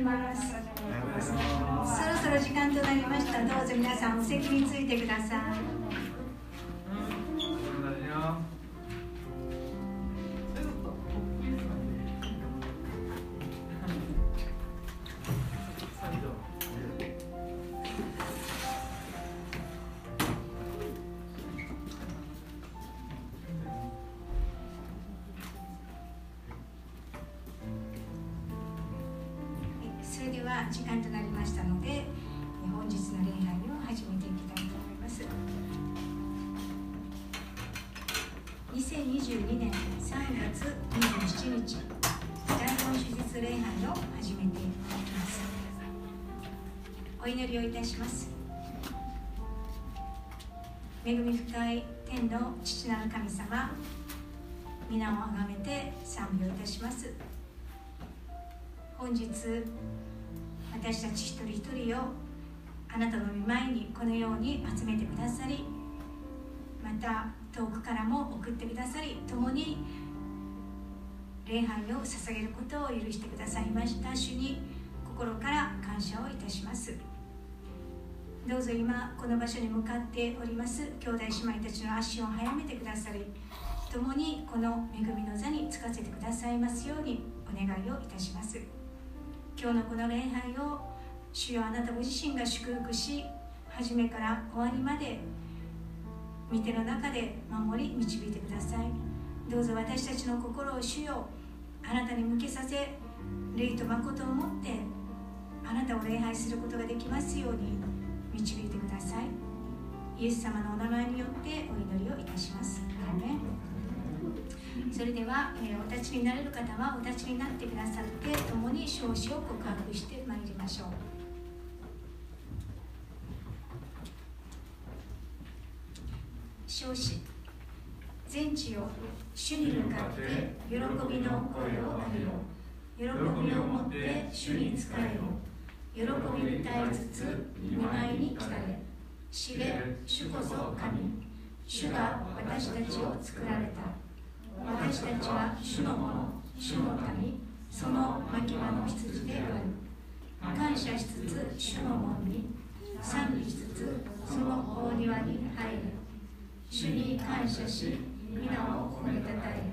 います。そろそろ時間となりました。どうぞ皆さんお席についてください皆をあがめて賛美をいたします。本日私たち一人一人をあなたの御前にこのように集めてくださりまた遠くからも送ってくださり共に礼拝を捧げることを許してくださいました主に心から感謝をいたします。どうぞ今この場所に向かっております兄弟姉妹たちの足を速めてくださり共にこの恵みの座につかせてくださいますようにお願いをいたします。今日のこの礼拝を主よあなたご自身が祝福し初めから終わりまで見ての中で守り導いてください。どうぞ私たちの心を主よあなたに向けさせ霊と誠を持ってあなたを礼拝することができますように導いてください。イエス様のお名前によってお祈りをいたします。アそれでは、えー、お立ちになれる方はお立ちになってくださって共に少子を告白してまいりましょう。少子全地を主に向かって喜びの声をあげよう。喜びを持って主に仕えよ喜びに耐えつつ見舞いに来たれ。知れ主こそ神。主が私たちを作られた。私たちは主のもの主の民その牧場の羊である。感謝しつつ主の門に賛美しつつその大庭に入る。主に感謝し皆を褒めたたえよ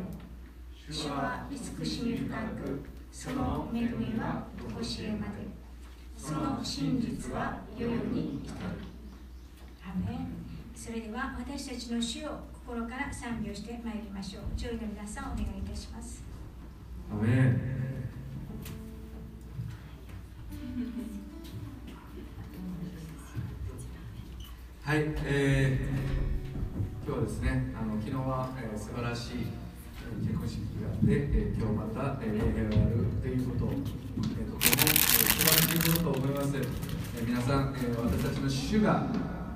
主は慈しみ深くその恵みはとこしえまで。その真実は世々に至る。アメン。それでは私たちの主を心から賛美をしてまいりましょう。上位の皆さんお願いいたします。アメン。はい、えー、今日はですねあの昨日は、えー、素晴らしい結婚式があって、えー、今日また、えー、礼拝があるということを、えー、とても、えー、素晴らしいことと思います、えー、皆さん、えー、私たちの主が、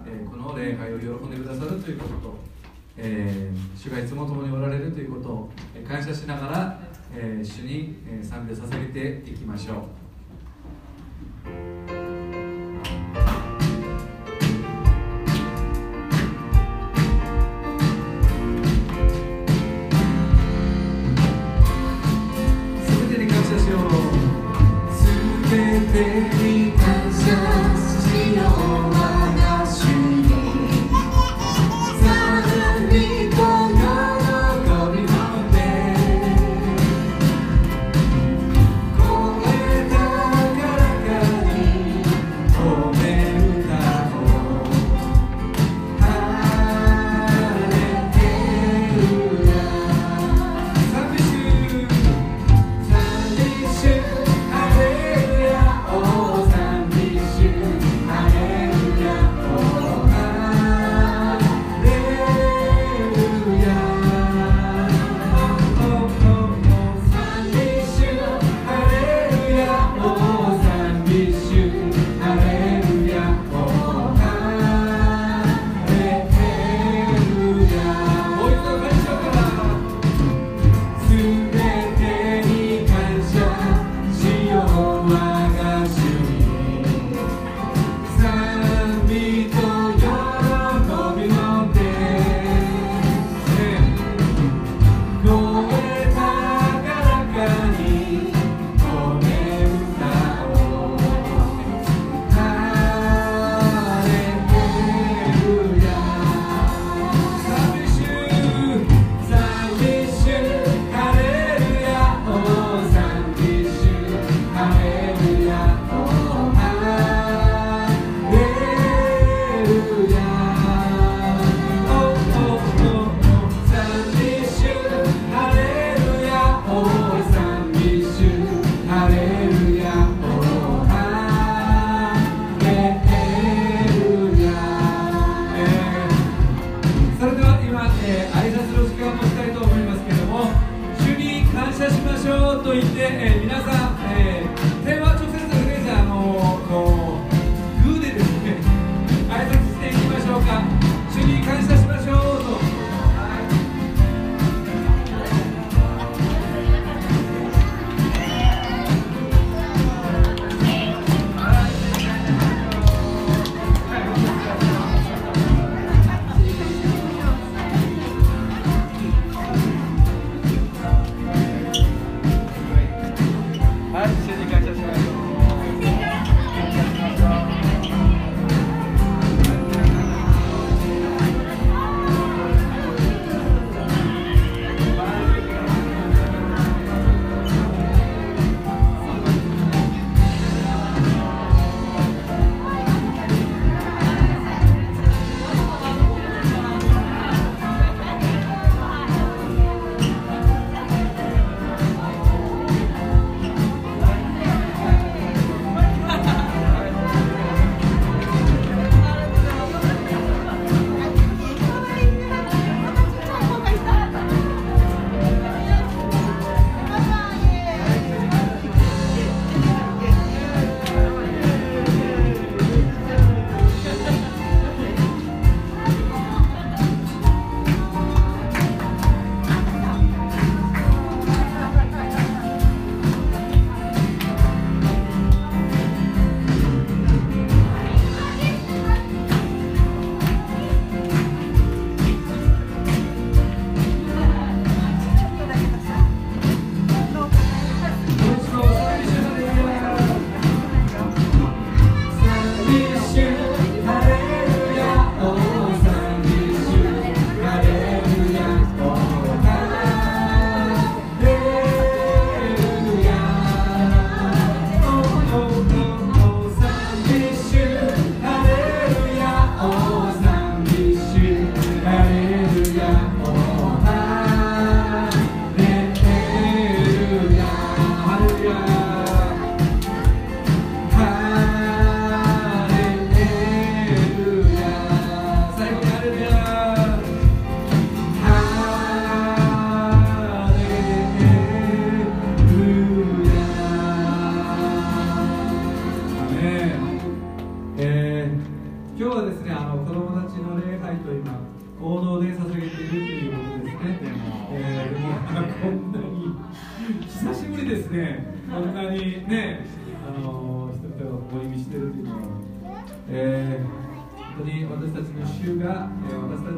えー、この礼拝を喜んでくださるということとえー、主がいつも共におられるということを感謝しながら、えー、主に賛美を捧げていきましょう。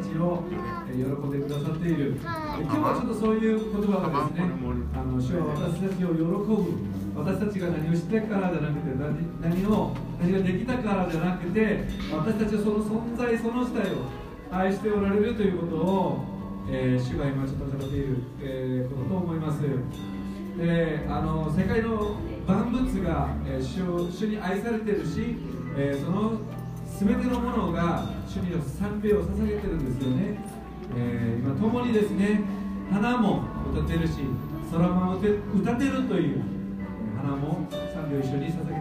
ちを、えー、喜んでくださっている、今日はちょっとそういう言葉がですねあの主は私たちを喜ぶ。私たちが何をしてからじゃなくて何何を何ができたからじゃなくて私たちはその存在その自体を愛しておられるということを、えー、主が今ちょっと語っている、えー、ことと思います。であの世界の万物が、えー、主主に愛されているし、えー、その全てのものが主に賛美を捧げてるんですよね、えー、今共にですね花も歌ってるし空も歌ってるという花も賛美を一緒に捧げ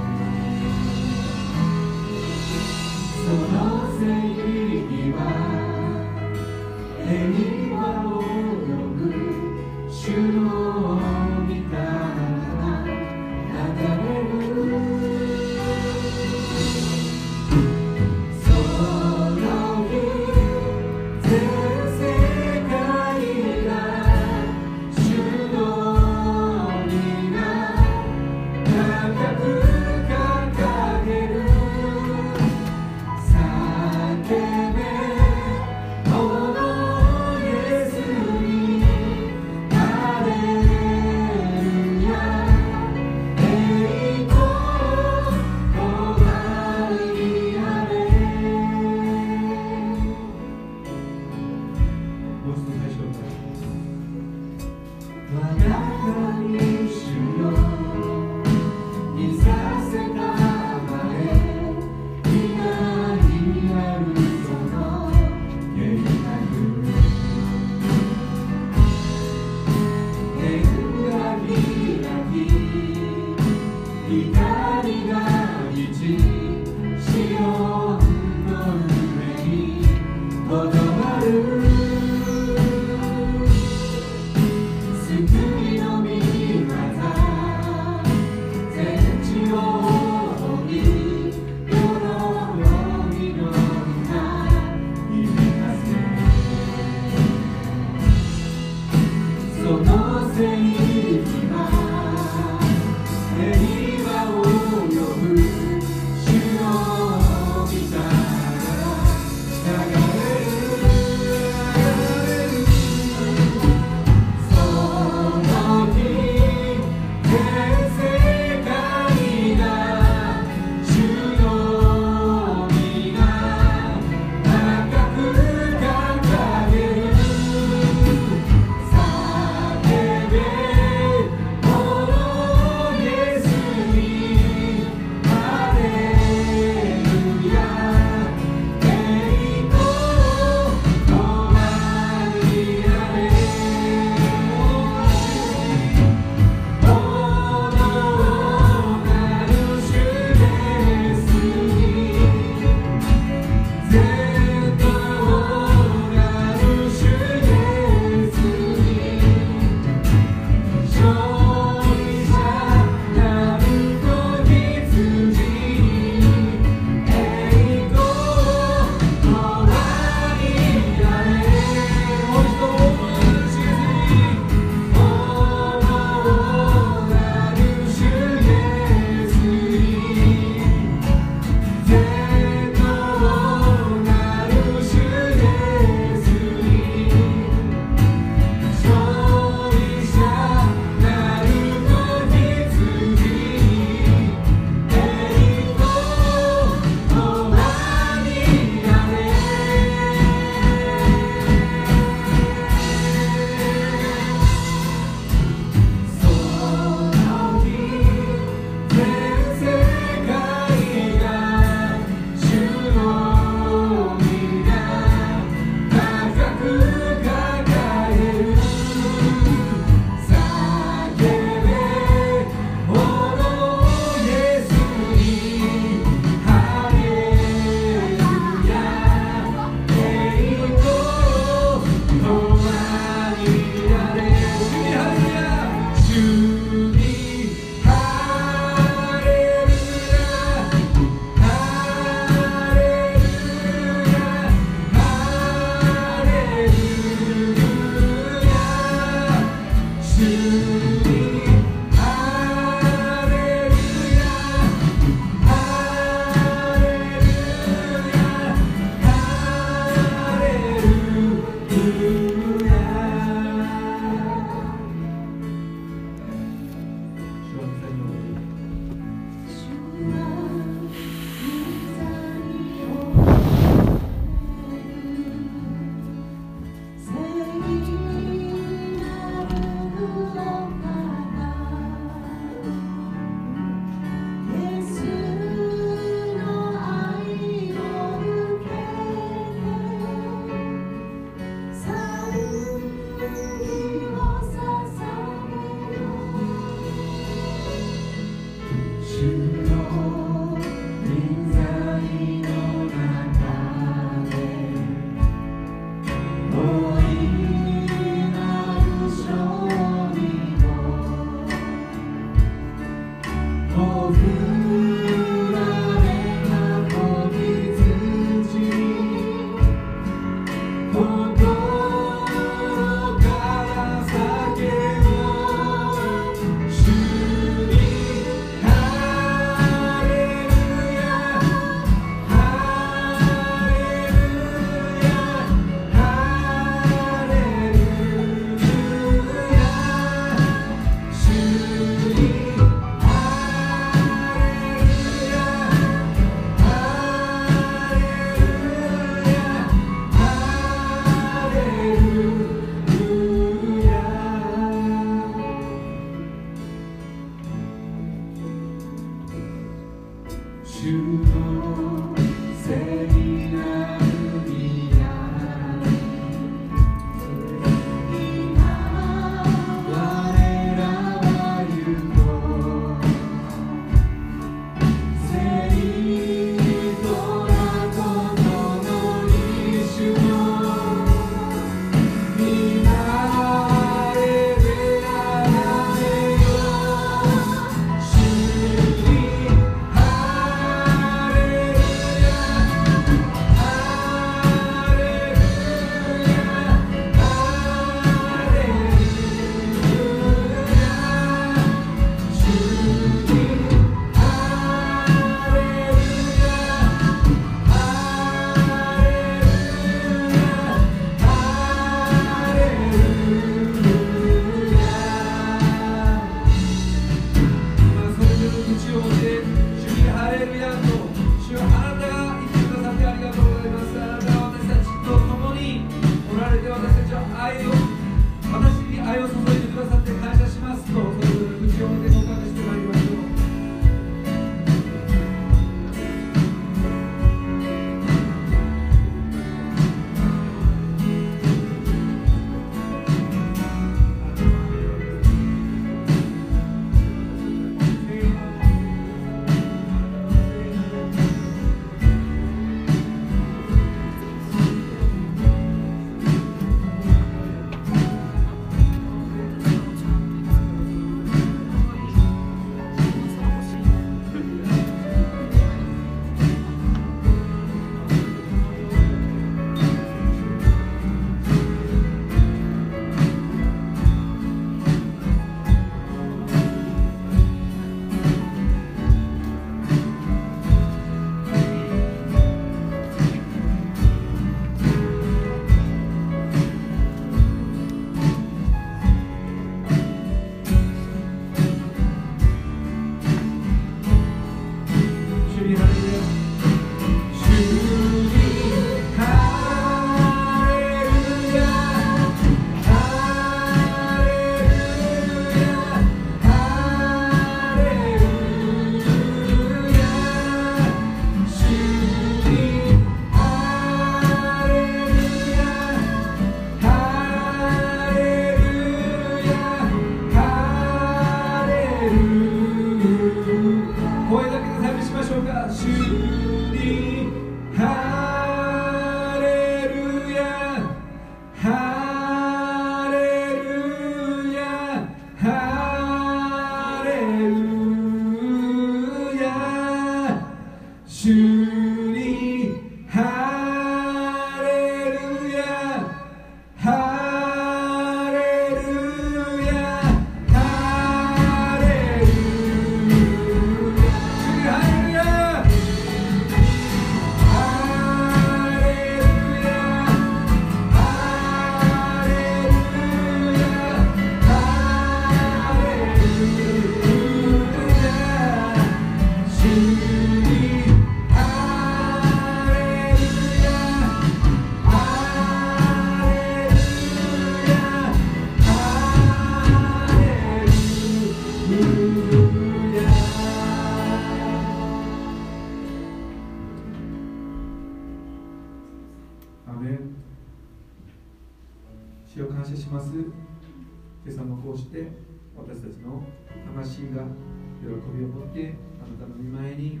喜びを持ってあなたの御前に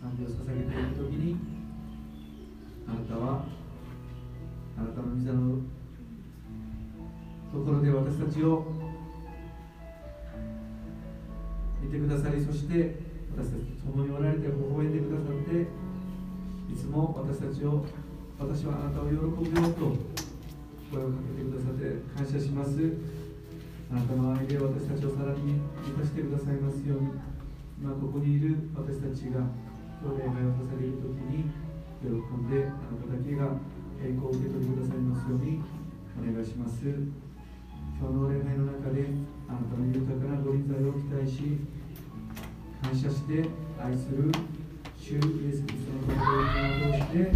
賛美を捧げていく時にあなたはあなたの膝のところで私たちを見てくださりそして私たちと共におられて微笑んでくださっていつも私たちを私はあなたを喜ぶよと声をかけてくださって感謝します。あなたの愛で私たちをさらに満たしてくださいます。ように今ここにいる私たちが今日礼拝をさげる時に喜んであなただけが栄光を受け取りくださいます。ようにお願いします。今日の礼拝の中であなたの豊かなご臨在を期待し感謝して愛す。る主イエス・キリストのことを通して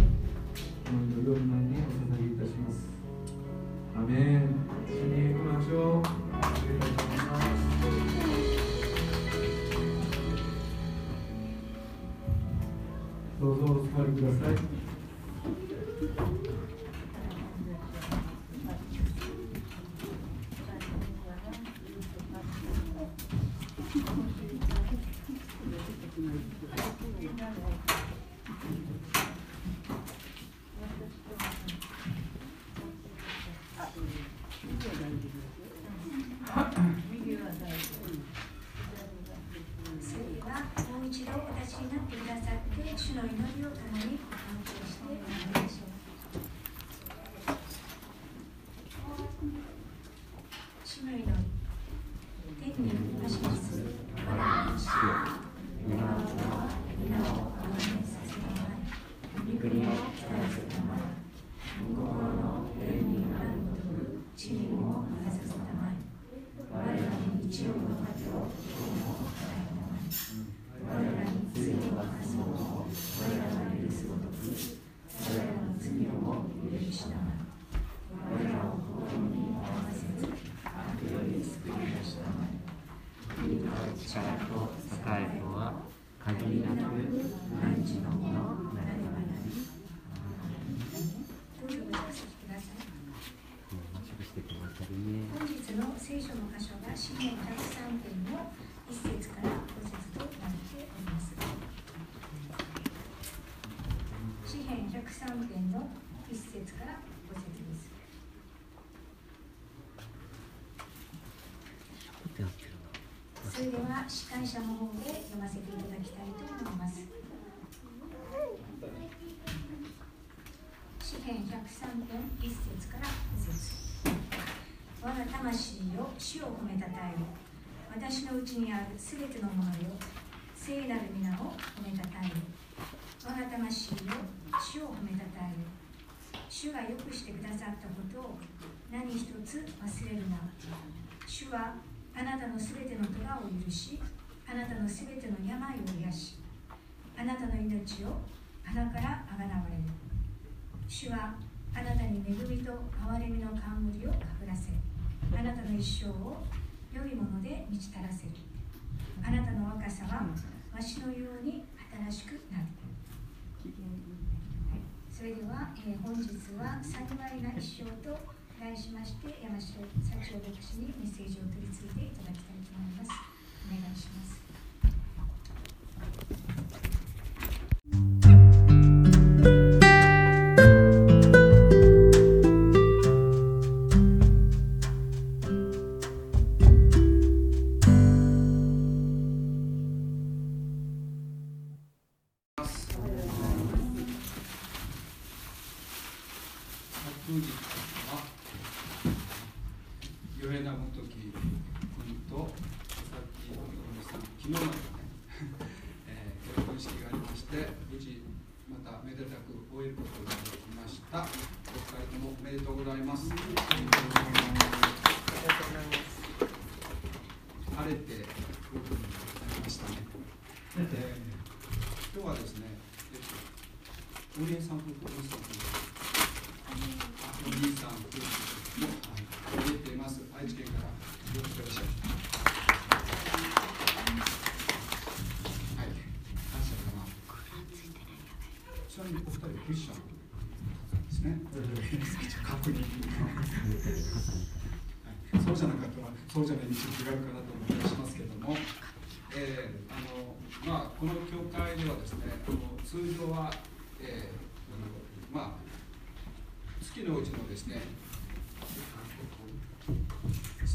祈りを前にお捧げいたします。アメン主にしょう座りください。Gracias. れでは司会者の方で読ませていただきたいと思います。詩篇103編1節から5節我が魂よ主を褒めたたえよ。私のうちにあるすべてのものよ。聖なる皆を褒めたたえよ。我が魂よ主を褒めたたえよ。主がよくしてくださったことを何一つ忘れるな。主はあなたのすべての虎を許しあなたのすべての病を癒しあなたの命を鼻からあがなわれる。主はあなたに恵みと憐れみの冠をかぶらせあなたの一生を良いもので満ち足らせる。あなたの若さはわしのように新しくなる、はい、それでは、えー、本日は幸いな一生と題しまして山城社長牧師にメッセージを取り次いでいただきたいと思います。お願いします。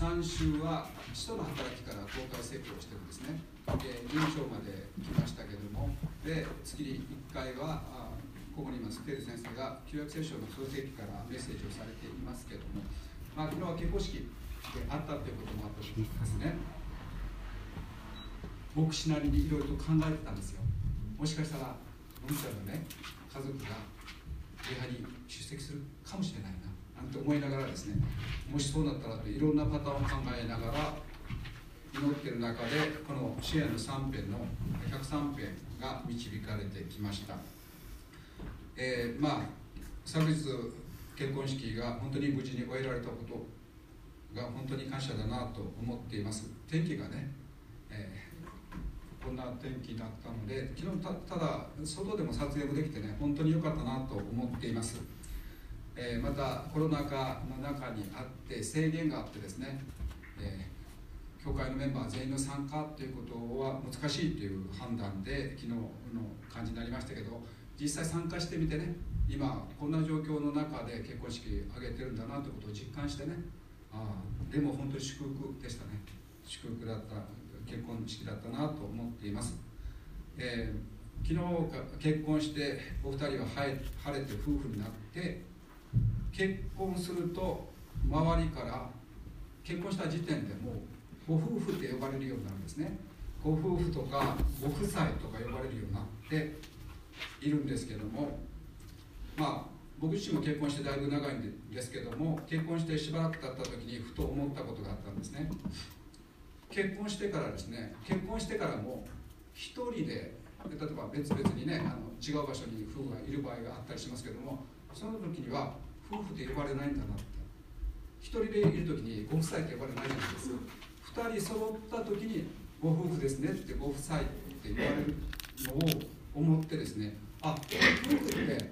3週は使徒の働きから公開説教をしてるんですね、えー、臨床まで来ましたけども。で月に1回はここにいます。ペル先生が旧約聖書の創世記からメッセージをされていますけども、まあ、昨日は結婚式であったということもあったと思いますね。牧師なりにいろいろと考えてたんですよ。もしかしたら僕ちゃんのね家族が礼拝に出席するかもしれないな。なんて思いながらですねもしそうなったらといろんなパターンを考えながら祈ってる中でこの支援の3編の103編が導かれてきました、えー、まあ昨日結婚式が本当に無事に終えられたことが本当に感謝だなと思っています。天気がね、えー、こんな天気だったので昨日たただ外でも撮影もできてね本当に良かったなと思っています、えー、またコロナ禍の中にあって制限があってですね、えー、教会のメンバー全員の参加ということは難しいという判断で昨日の感じになりましたけど実際参加してみてね今こんな状況の中で結婚式挙げてるんだなということを実感してねあでも本当に祝福でしたね。祝福だった結婚式だったなと思っています、えー、昨日結婚してお二人は晴れて夫婦になって結婚すると周りから結婚した時点でもうご夫婦って呼ばれるようになるんですね。ご夫婦とかご夫妻とか呼ばれるようになっているんですけどもまあ僕自身も結婚してだいぶ長いんですけども結婚してしばらく経った時にふと思ったことがあったんですね。結婚してからですね結婚してからも一人で例えば別々にねあの違う場所に夫婦がいる場合があったりしますけどもその時には夫婦って呼ばれないんだなって。一人でいる時にご夫妻って呼ばれないじゃないです二人揃った時にご夫婦ですねってご夫妻って言われるのを思ってですねあ夫婦って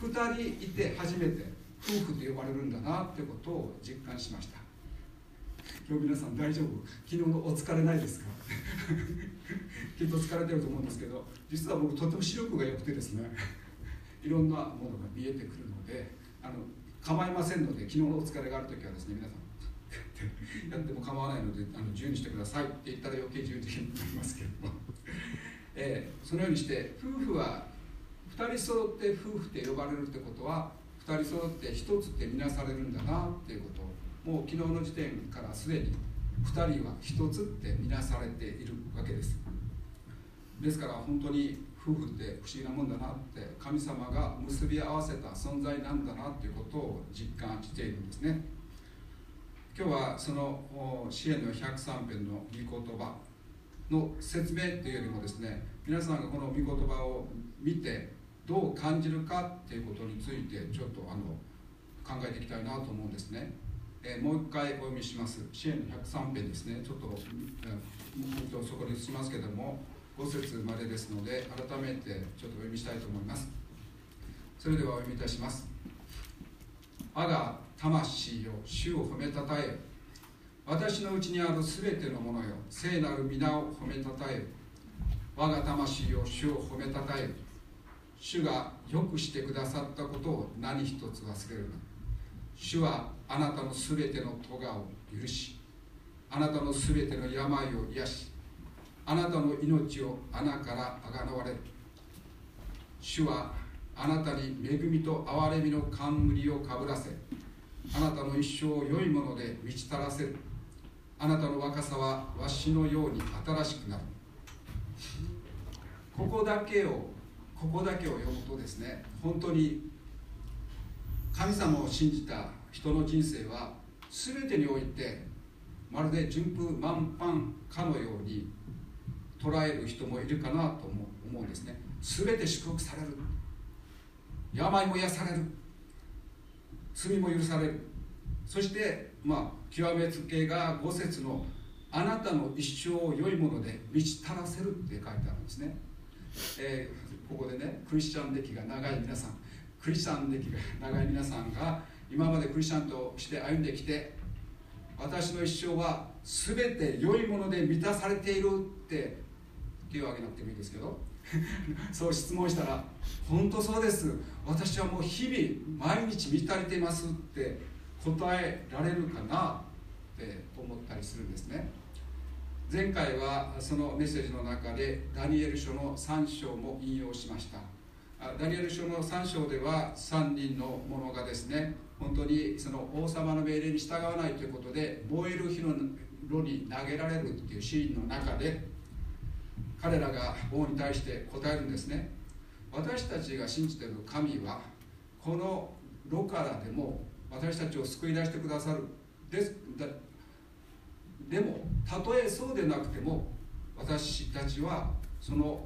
2人いて初めて夫婦と呼ばれるんだなってことを実感しました。今日皆さん大丈夫？昨日のお疲れないですか？きっと疲れてると思うんですけど実は僕とても視力が良くてですねいろんなものが見えてくるのであの構いませんので昨日のお疲れがある時はですね皆さん やっても構わないのであの自由にしてくださいって言ったら余計自由的になりますけれども、えー、そのようにして夫婦は2人揃って夫婦って呼ばれるってことは2人揃って1つって見なされるんだなっていうことをもう昨日の時点からすでに2人は1つって見なされているわけです。ですから本当に夫婦って不思議なもんだなって神様が結び合わせた存在なんだなっていうことを実感しているんですね。今日はその支援の103編の御言葉の説明というよりもですね皆さんがこの御言葉を見てどう感じるかっていうことについてちょっとあの考えていきたいなと思うんですね、えー、もう一回お読みします。支援の103編ですね。ちょっと,、えー、とそこにしますけども5節までですので改めてちょっとお読みしたいと思います。それではお読みいたします。我が魂よ主を褒めたたえ。私のうちにあるすべてのものよ聖なる皆を褒めたたえ。我が魂よ主を褒めたたえ。主がよくしてくださったことを何一つ忘れるな。主はあなたのすべての咎を許しあなたのすべての病を癒しあなたの命を穴からあがなわれる。主はあなたに恵みと憐れみの冠をかぶらせあなたの一生を良いもので満ち足らせる。あなたの若さはわしのように新しくなる。ここだけをここだけを読むとですね本当に神様を信じた人の人生は全てにおいてまるで順風満帆かのように捉える人もいるかなと思うんですね。全て祝福される。病も癒される。罪も許される。そしてまあ極めつけが5節のあなたの一生を良いもので満ち足らせるって書いてあるんですね、えー、ここでねクリスチャン歴が長い皆さん。クリスチャン歴が長い皆さんが今までクリスチャンとして歩んできて私の一生は全て良いもので満たされているって手を挙げなくてもいいですけど。そう質問したら「本当そうです。私はもう日々毎日満たれています」って答えられるかなって思ったりするんですね。前回はそのメッセージの中でダニエル書の3章も引用しました。ダニエル書の3章では3人の者がですね。本当にその王様の命令に従わないということで燃える火の炉に投げられるっていうシーンの中で彼らが王に対して答えるんですね。私たちが信じている神はこの炉からでも私たちを救い出してくださる。ですでもたとえそうでなくても私たちはその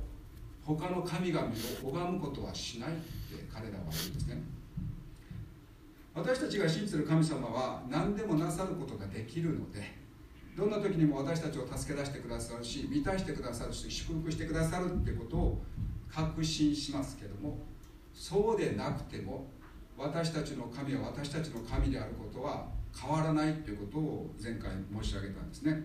他の神々を拝むことはしないって彼らは言うんですね。私たちが信じてる神様は何でもなさることができるのでどんな時にも私たちを助け出してくださるし満たしてくださるし祝福してくださるってことを確信しますけどもそうでなくても私たちの神は私たちの神であることは変わらないということを前回申し上げたんですね。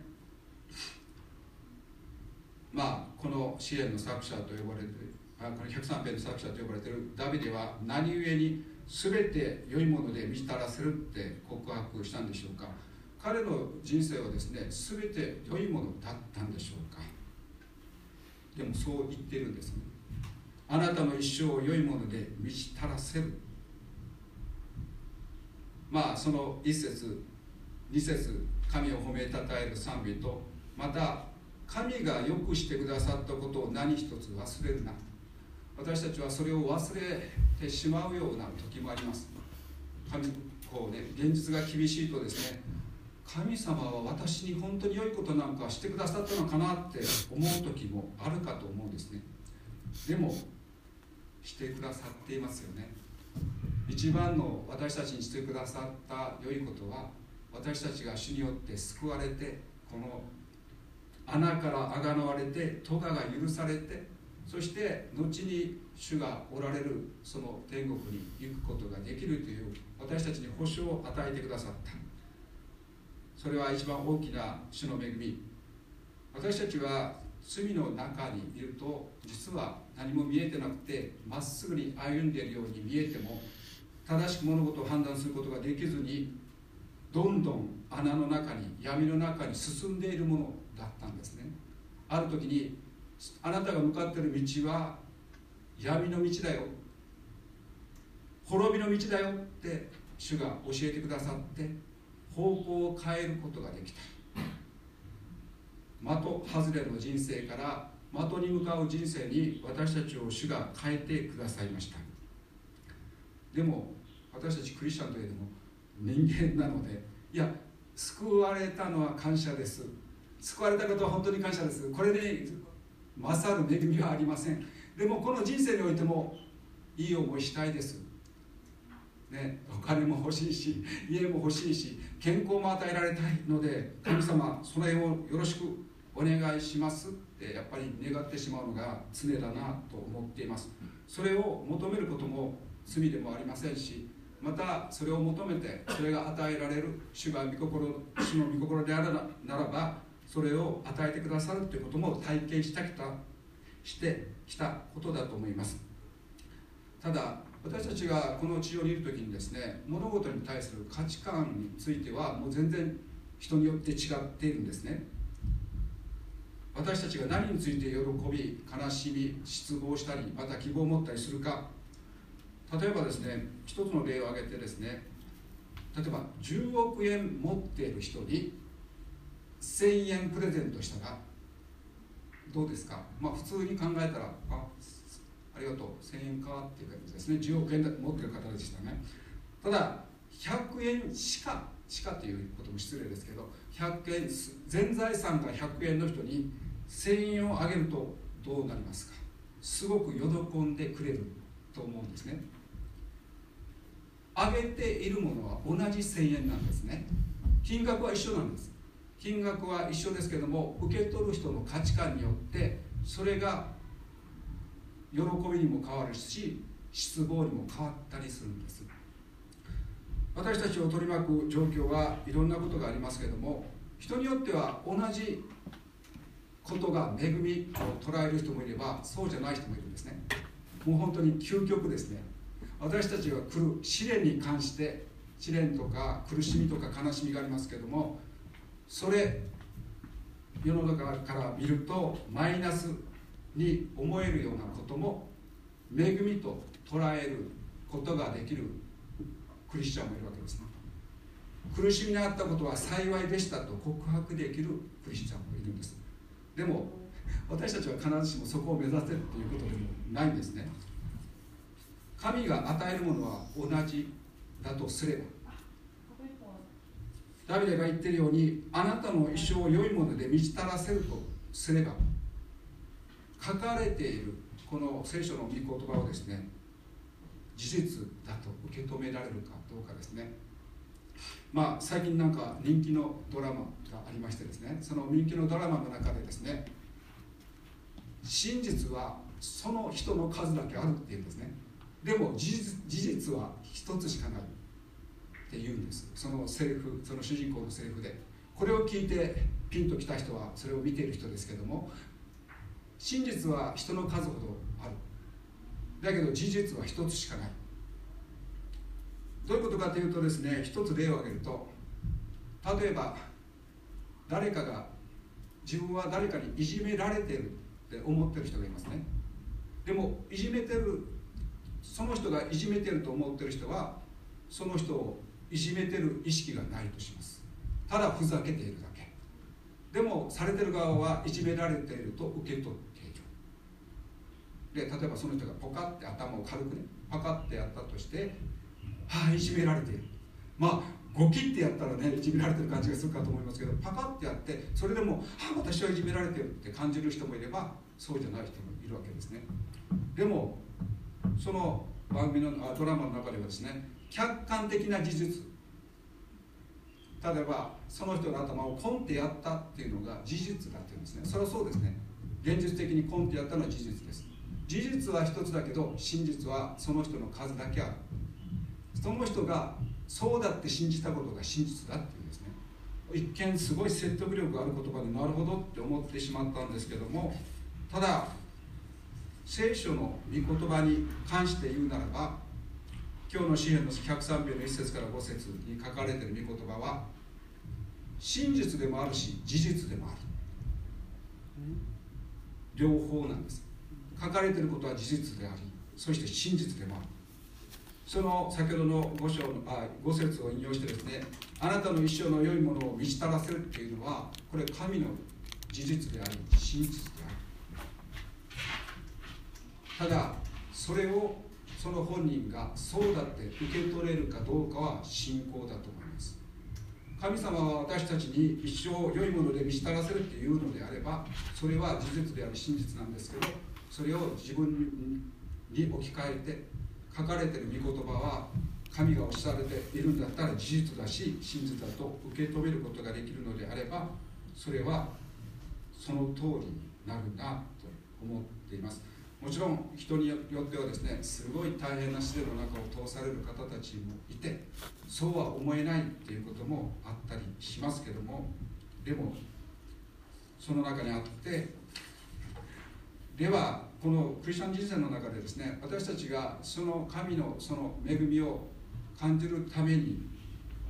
まあこの支援の作者と呼ばれているこの103編の作者と呼ばれてるダビデは何故に全て良いもので満ち足らせるって告白したんでしょうか？彼の人生はですね全て良いものだったんでしょうか。でもそう言ってるんですね。あなたの一生を良いもので満ち足らせる。まあその一節二節神を褒めたたえる賛美とまた神がよくしてくださったことを何一つ忘れるな。私たちはそれを忘れてしまうような時もあります。神こうね現実が厳しいとですね神様は私に本当に良いことなんかしてくださったのかなって思う時もあるかと思うんですね。でもしてくださっていますよね。一番の私たちにしてくださった良いことは私たちが主によって救われてこの穴からあがなわれて咎が許されてそして後に主がおられるその天国に行くことができるという私たちに保証を与えてくださった。それは一番大きな主の恵み。私たちは罪の中にいると実は何も見えてなくてまっすぐに歩んでいるように見えても正しく物事を判断することができずにどんどん穴の中に闇の中に進んでいるものだったんですね。ある時にあなたが向かっている道は闇の道だよ。滅びの道だよって主が教えてくださって方向を変えることができた。的外れの人生から的に向かう人生に私たちを主が変えてくださいました。でも私たちクリスチャンといえども人間なのでいや救われたのは感謝です。救われたことは本当に感謝です。これで勝る恵みはありません。でもこの人生においてもいい思いしたいです。ね、お金も欲しいし家も欲しいし健康も与えられたいので神様それをよろしくお願いしますってやっぱり願ってしまうのが常だなと思っています。それを求めることも罪でもありませんしまたそれを求めてそれが与えられる主が御心主の御心であるならばそれを与えてくださるということも体験したきたしてきたことだと思います。ただ私たちがこの地上にいる時にですね物事に対する価値観についてはもう全然人によって違っているんですね。私たちが何について喜び悲しみ失望したりまた希望を持ったりするか。例えばですね一つの例を挙げてですね例えば10億円持っている人に1000円プレゼントしたらどうですか？まあ普通に考えたらあありがとう。1000円かっていう感じですね。10億円だ持ってる方でしたね。ただ100円しかしかっていうことも失礼ですけど100円全財産が100円の人に1000円をあげるとどうなりますか。すごく喜んでくれると思うんですね。あげているものは同じ1000円なんですね。金額は一緒なんです。金額は一緒ですけども受け取る人の価値観によってそれが喜びにも変わるし失望にも変わったりするんです。私たちを取り巻く状況はいろんなことがありますけども人によっては同じことが恵みを捉える人もいればそうじゃない人もいるんですね。もう本当に究極ですね。私たちが来る試練に関して試練とか苦しみとか悲しみがありますけどもそれ世の中から見るとマイナスに思えるようなことも恵みと捉えることができるクリスチャンもいるわけですね。苦しみにあったことは幸いでしたと告白できるクリスチャンもいるんです。でも私たちは必ずしもそこを目指せるということでもないんですね。神が与えるものは同じだとすればダビデが言っているようにあなたの一生を良いもので満ち足らせるとすれば書かれているこの聖書の御言葉をですね事実だと受け止められるかどうかですね。まあ最近なんか人気のドラマがありましてですねその人気のドラマの中でですね真実はその人の数だけあるっていうんですね。でも事実は一つしかないって言うんです。そのセリフその主人公のセリフで。これを聞いてピンときた人はそれを見ている人ですけども真実は人の数ほどある。だけど事実は一つしかない。どういうことかというとですね一つ例を挙げると例えば誰かが自分は誰かにいじめられてるって思ってる人がいますね。でもいじめてるその人がいじめてると思ってる人はその人をいじめてる意識がないとします。ただふざけているだけ。でもされてる側はいじめられていると受け取ってで例えばその人がポカって頭を軽くねパカってやったとしてはあいじめられている。まあゴキってやったらねいじめられてる感じがするかと思いますけどパカってやってそれでも「はあ私はいじめられてる」って感じる人もいればそうじゃない人もいるわけですね。でもその番組のあドラマの中ではですね客観的な事実。例えばその人の頭をコンってやったっていうのが事実だっていうんですね。それはそうですね。現実的にコンってやったのは事実です。事実は一つだけど真実はその人の数だけある。その人がそうだって信じたことが真実だっていうんですね。一見すごい説得力がある言葉でなるほどって思ってしまったんですけどもただ聖書の御言葉に関して言うならば今日の詩篇の103編の1節から5節に書かれている御言葉は真実でもあるし事実でもある。両方なんです。書かれていることは事実でありそして真実でもある。その先ほどの5章のあ5節を引用してですねあなたの一生の良いものを満ち足らせるっていうのはこれ神の事実であり真実である。ただそれをその本人がそうだって受け取れるかどうかは信仰だと思います。神様は私たちに一生良いもので満ち足らせるっていうのであればそれは事実であり真実なんですけどそれを自分に置き換えて書かれてる御言葉は神がおっしゃられているんだったら事実だし真実だと受け止めることができるのであればそれはその通りになるなと思っています。もちろん人によってはですねすごい大変な試練の中を通される方たちもいてそうは思えないっていうこともあったりしますけどもでもその中にあってではこのクリスチャン人生の中でですね私たちがその神のその恵みを感じるために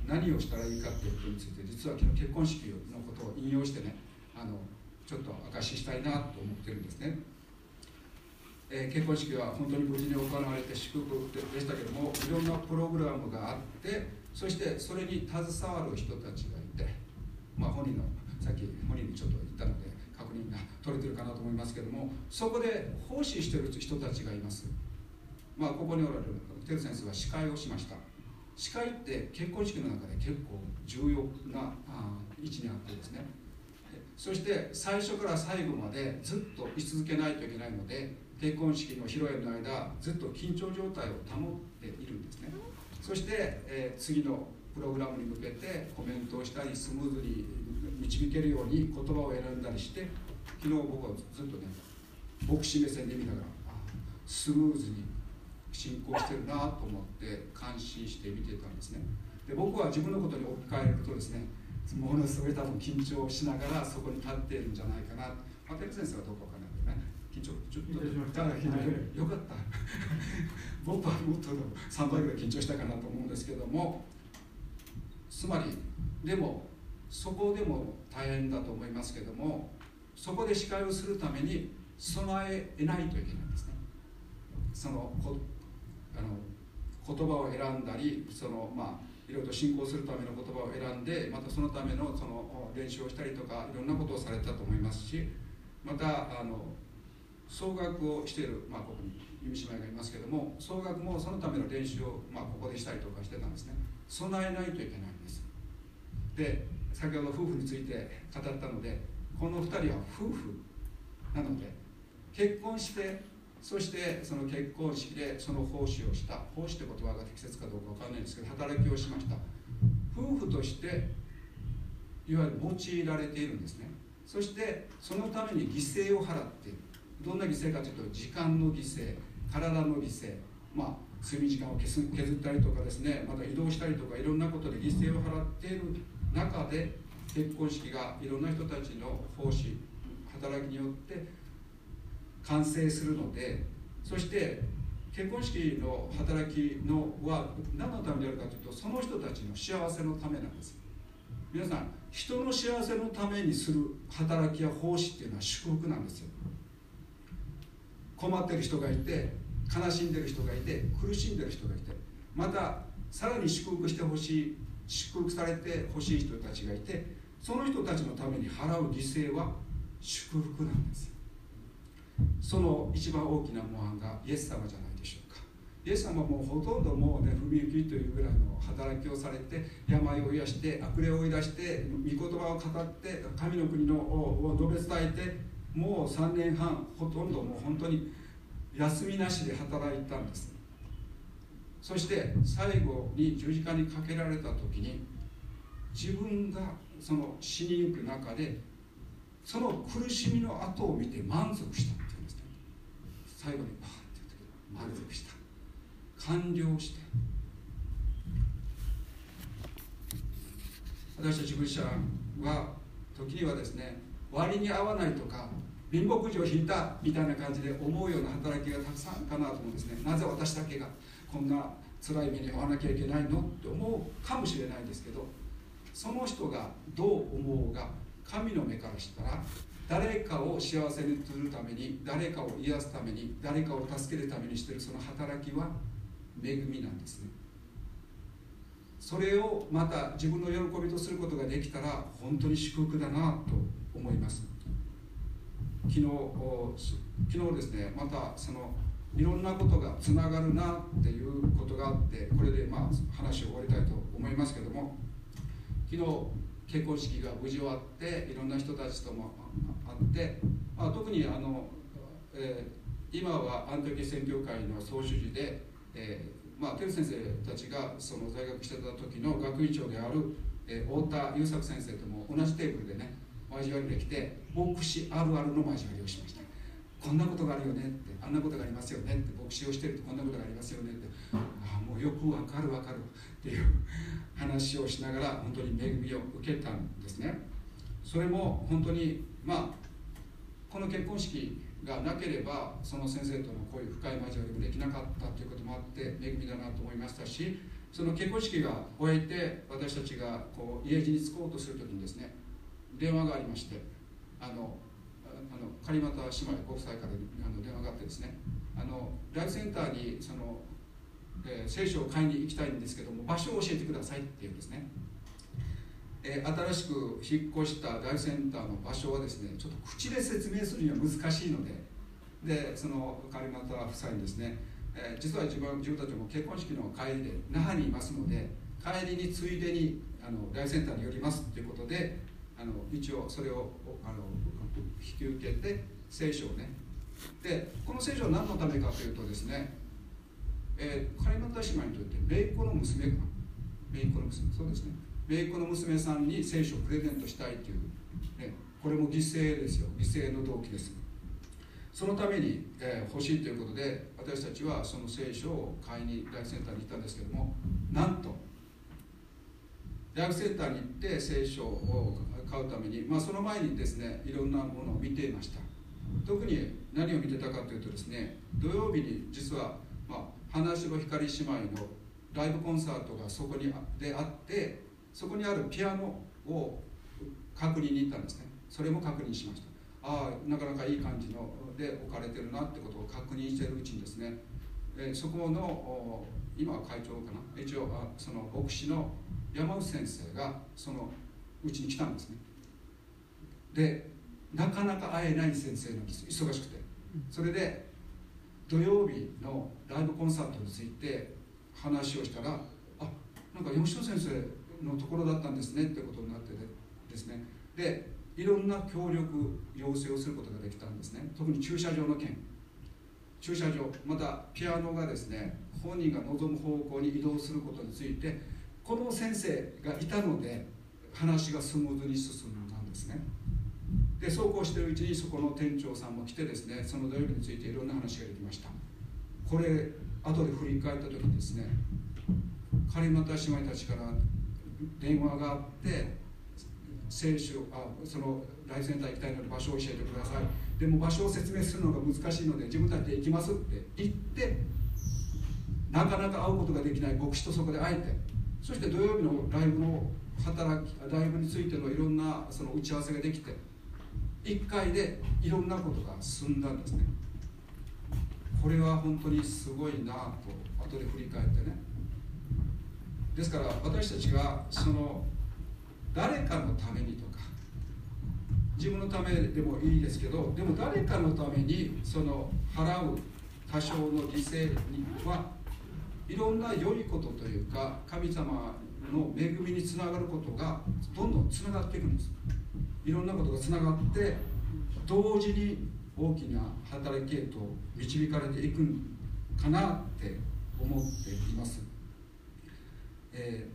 何をしたらいいかっていうことについて実は昨日結婚式のことを引用してねあのちょっと証ししたいなと思ってるんですね、えー、結婚式は本当に無事に行われて祝福でしたけどもいろんなプログラムがあってそしてそれに携わる人たちがいてまあ本人のさっき本人にちょっと言ったので確認が取れてるかなと思いますけどもそこで奉仕してる人たちがいます。まあここにおられるテル先生は司会をしました。司会って結婚式の中で結構重要な位置にあってですね。そして最初から最後までずっと居続けないといけないので結婚式の披露宴の間ずっと緊張状態を保っているんですね。そして、えー、次のプログラムに向けてコメントをしたりスムーズに導けるように言葉を選んだりして昨日僕はずっとね牧師目線で見ながらスムーズに進行してるなと思って感心して見てたんですね。で僕は自分のことに置き換えるとですねものすごい多分緊張しながらそこに立っているんじゃないかな。まあ、テル先生はどうかわからないけどね緊張ちょっとよかった僕はもっと3倍ぐらい緊張したかなと思うんですけどもつまりでもそこでも大変だと思いますけどもそこで司会をするために備え得ないといけないんですね。そのこあの言葉を選んだりそのまあいろいろと信仰するための言葉を選んでまたそのためのその練習をしたりとかいろんなことをされたと思いますしまたあの総額をしている、まあ、ここに弓姉妹がいますけども総額もそのための練習を、まあ、ここでしたりとかしてたんですね。備えないといけないんです。で先ほど夫婦について語ったのでこの2人は夫婦なので結婚してそしてその結婚式でその奉仕をした奉仕って言葉が適切かどうか分かんないんですけど働きをしました。夫婦としていわゆる用いられているんですね。そしてそのために犠牲を払っているどんな犠牲かというと時間の犠牲体の犠牲。まあ睡眠時間を削ったりとかですねまた移動したりとかいろんなことで犠牲を払っている中で結婚式がいろんな人たちの奉仕働きによって完成するのでそして結婚式の働きのは何のためにあるかというとその人たちの幸せのためなんです。皆さん人の幸せのためにする働きや奉仕っていうのは祝福なんですよ。困ってる人がいて悲しんでる人がいて苦しんでる人がいてまたさらに祝福してほしい祝福されてほしい人たちがいてその人たちのために払う犠牲は祝福なんですその一番大きな模範がイエス様じゃないでしょうか。イエス様もほとんどもうね踏み行きというぐらいの働きをされて病を癒して悪霊を追い出して御言葉を語って神の国のを述べ伝えてもう3年半ほとんどもう本当に休みなしで働いたんです。そして最後に十字架にかけられた時に自分がその死にゆく中でその苦しみの後を見て満足したっていうんですね。最後にパーって言ったけど満足した。完了して。私たちクリスチャンは時にはですね割に合わないとか貧乏くじを引いたみたいな感じで思うような働きがたくさんかなと思うんですね。なぜ私だけがこんな辛い目に遭わなきゃいけないのって思うかもしれないですけどその人がどう思うが神の目からしたら誰かを幸せにするために誰かを癒すために誰かを助けるためにしてるその働きは恵みなんですね。それをまた自分の喜びとすることができたら本当に祝福だなと思います。昨日昨日ですねまたそのいろんなことがつながるなっていうことがあってこれでまあ話を終わりたいと思いますけども昨日結婚式が無事終わっていろんな人たちとも会って、まあ、特にあの、えー、今はアントキ宣教会の総主事で、えーまあ、テル先生たちがその在学してた時の学院長である、えー、太田優作先生とも同じテーブルでね交わりできて牧師あるあるの交わりをしました。こんなことがあるよねってあんなことがありますよねって牧師をしてるとこんなことがありますよねってああもうよくわかるわかるっていう 話をしながら本当に恵みを受けたんですね。それも本当にまあこの結婚式がなければその先生とのこういう深い交わりもできなかったということもあって恵みだなと思いましたしその結婚式が終えて私たちがこう家路に着こうとする時にですね電話がありましてあのあの狩俣姉妹ご夫妻からあの電話があってですねあのライフセンターにその、えー、聖書を買いに行きたいんですけども場所を教えてくださいって言うんですね、えー、新しく引っ越したライフセンターの場所はですねちょっと口で説明するには難しいのででその狩俣夫妻にですね、えー、実は自分自分たちも結婚式の帰りで那覇にいますので帰りについでにあのライフセンターに寄りますということであの一応それをあの引き受けて聖書をね。でこの聖書は何のためかというとですね、えー、カリマタ姉妹にとって姪っ子の娘が姪っ子の娘。そうですね。姪っ子の娘さんに聖書をプレゼントしたいという、ね、これも犠牲ですよ。犠牲の動機です。そのために、えー、欲しいということで私たちはその聖書を買いにライフセンターに行ったんですけどもなんとライフセンターに行って聖書を買うために、まあ、その前にですねいろんなものを見ていました。特に何を見てたかというとですね土曜日に実は、まあ、花城光姉妹のライブコンサートがそこにであってそこにあるピアノを確認に行ったんですね。それも確認しました。ああなかなかいい感じので置かれてるなってことを確認しているうちにですね、えそこの今は会長かな。一応あその牧師の山内先生がそのうちに来たんですね。でなかなか会えない先生なんです。忙しくて。それで土曜日のライブコンサートについて話をしたらあなんか吉野先生のところだったんですねってことになってですね。でいろんな協力要請をすることができたんですね。特に駐車場の件。駐車場。またピアノがですね本人が望む方向に移動することについてこの先生がいたので話がスムーズに進んだんですね。でそうこうしてるうちにそこの店長さんも来てですねその土曜日についていろんな話ができました。これ後で振り返った時にですね狩俣姉妹たちから電話があって聖書あそのライセンター行きたいので場所を教えてください。でも場所を説明するのが難しいので自分たちで行きますって言ってなかなか会うことができない牧師とそこで会えてそして土曜日のライブの働きライブについてのいろんなその打ち合わせができて1回でいろんなことが進んだんですね。これは本当にすごいなと後で振り返ってね。ですから私たちがその誰かのためにとか自分のためでもいいですけどでも誰かのためにその払う多少の犠牲にはいろんな良いことというか神様の恵みにつながることがどんどんつながっていくんです。いろんなことがつながって同時に大きな働きへと導かれていくんかなって思っています、え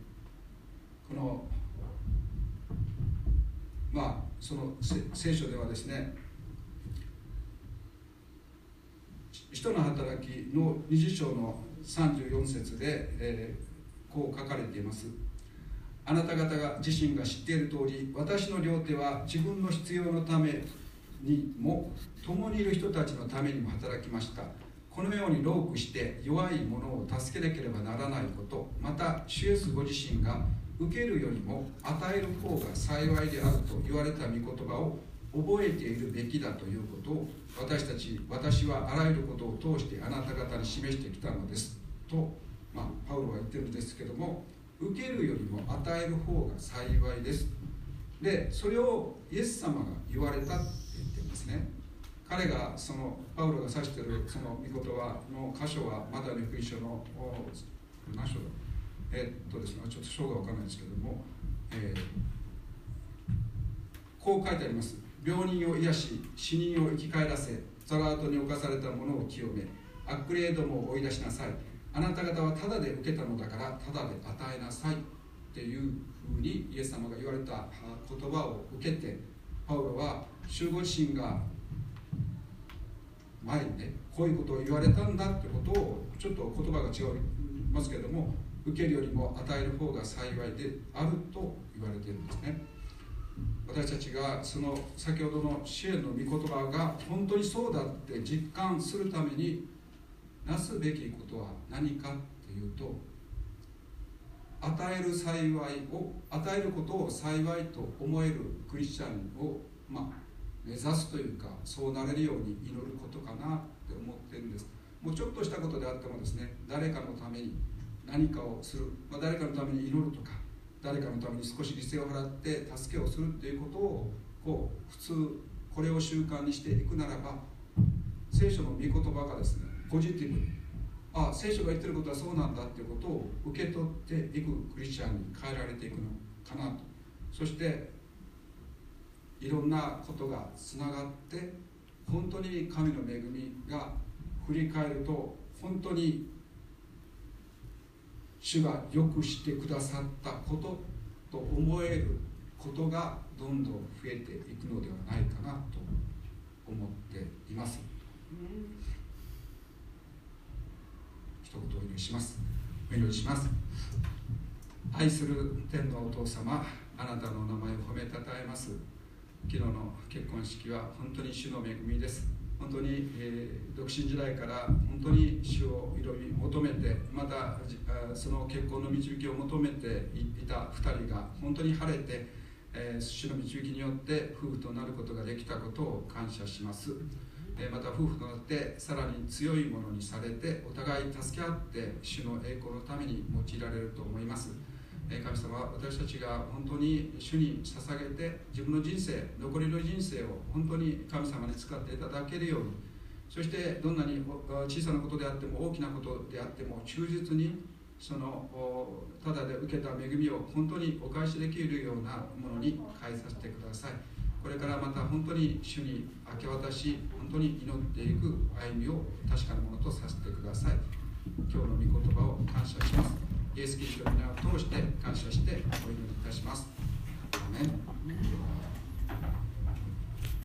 ー、このまあその聖書ではですね人の働きの20章の34節で、えー、こう書かれています。あなた方が自身が知っている通り私の両手は自分の必要のためにも共にいる人たちのためにも働きました。このように労苦して弱い者を助けなければならないことまた主イエスご自身が受けるよりも与える方が幸いであると言われた御言葉を覚えているべきだということを私たち私はあらゆることを通してあなた方に示してきたのです。と、まあ、パウロは言ってるんですけども受けるよりも与える方が幸いです。でそれをイエス様が言われたって言ってるんですね。彼がそのパウロが指してるその御言葉の箇所はマタイの福音書の何章だ？えっとですねちょっと章が分からないですけども、えー、こう書いてあります。病人を癒し死人を生き返らせザラートに侵された者を清め悪霊ども追い出しなさい。あなた方はただで受けたのだからただで与えなさいっていうふうにイエス様が言われた言葉を受けてパウロは主ご自身が前にねこういうことを言われたんだってことをちょっと言葉が違いますけども受けるよりも与える方が幸いであると言われているんですね。私たちがその先ほどの支援の御言葉が本当にそうだって実感するためになすべきことは何かっていうと与える幸いを与えることを幸いと思えるクリスチャンを、まあ、目指すというかそうなれるように祈ることかなって思ってるんです。もうちょっとしたことであってもですね誰かのために何かをする、まあ、誰かのために祈るとか誰かのために少し犠牲を払って助けをするっていうことをこう普通これを習慣にしていくならば聖書の御言葉がですねポジティブ。にあ聖書が言ってることはそうなんだっていうことを受け取っていくクリスチャンに変えられていくのかなと。そしていろんなことがつながって本当に神の恵みが振り返ると本当に主がよくしてくださったことと思えることがどんどん増えていくのではないかなと思っています。一言お祈りします。お祈りします。愛する天のお父様、あなたの名前を褒めたたえます。昨日の結婚式は本当に主の恵みです本当に、えー、独身時代から本当に主をいろいろ求めてまたその結婚の導きを求めていた2人が本当に晴れて、えー、主の導きによって夫婦となることができたことを感謝します、えー、また夫婦となってさらに強いものにされてお互い助け合って主の栄光のために用いられると思います。神様は私たちが本当に主に捧げて自分の人生残りの人生を本当に神様に使っていただけるようにそしてどんなに小さなことであっても大きなことであっても忠実にそのただで受けた恵みを本当にお返しできるようなものに変えさせてください。これからまた本当に主に明け渡し本当に祈っていく歩みを確かなものとさせてください。今日の御言葉を感謝します。イエス・キリストの皆を通して感謝してお祈りいたします。アメン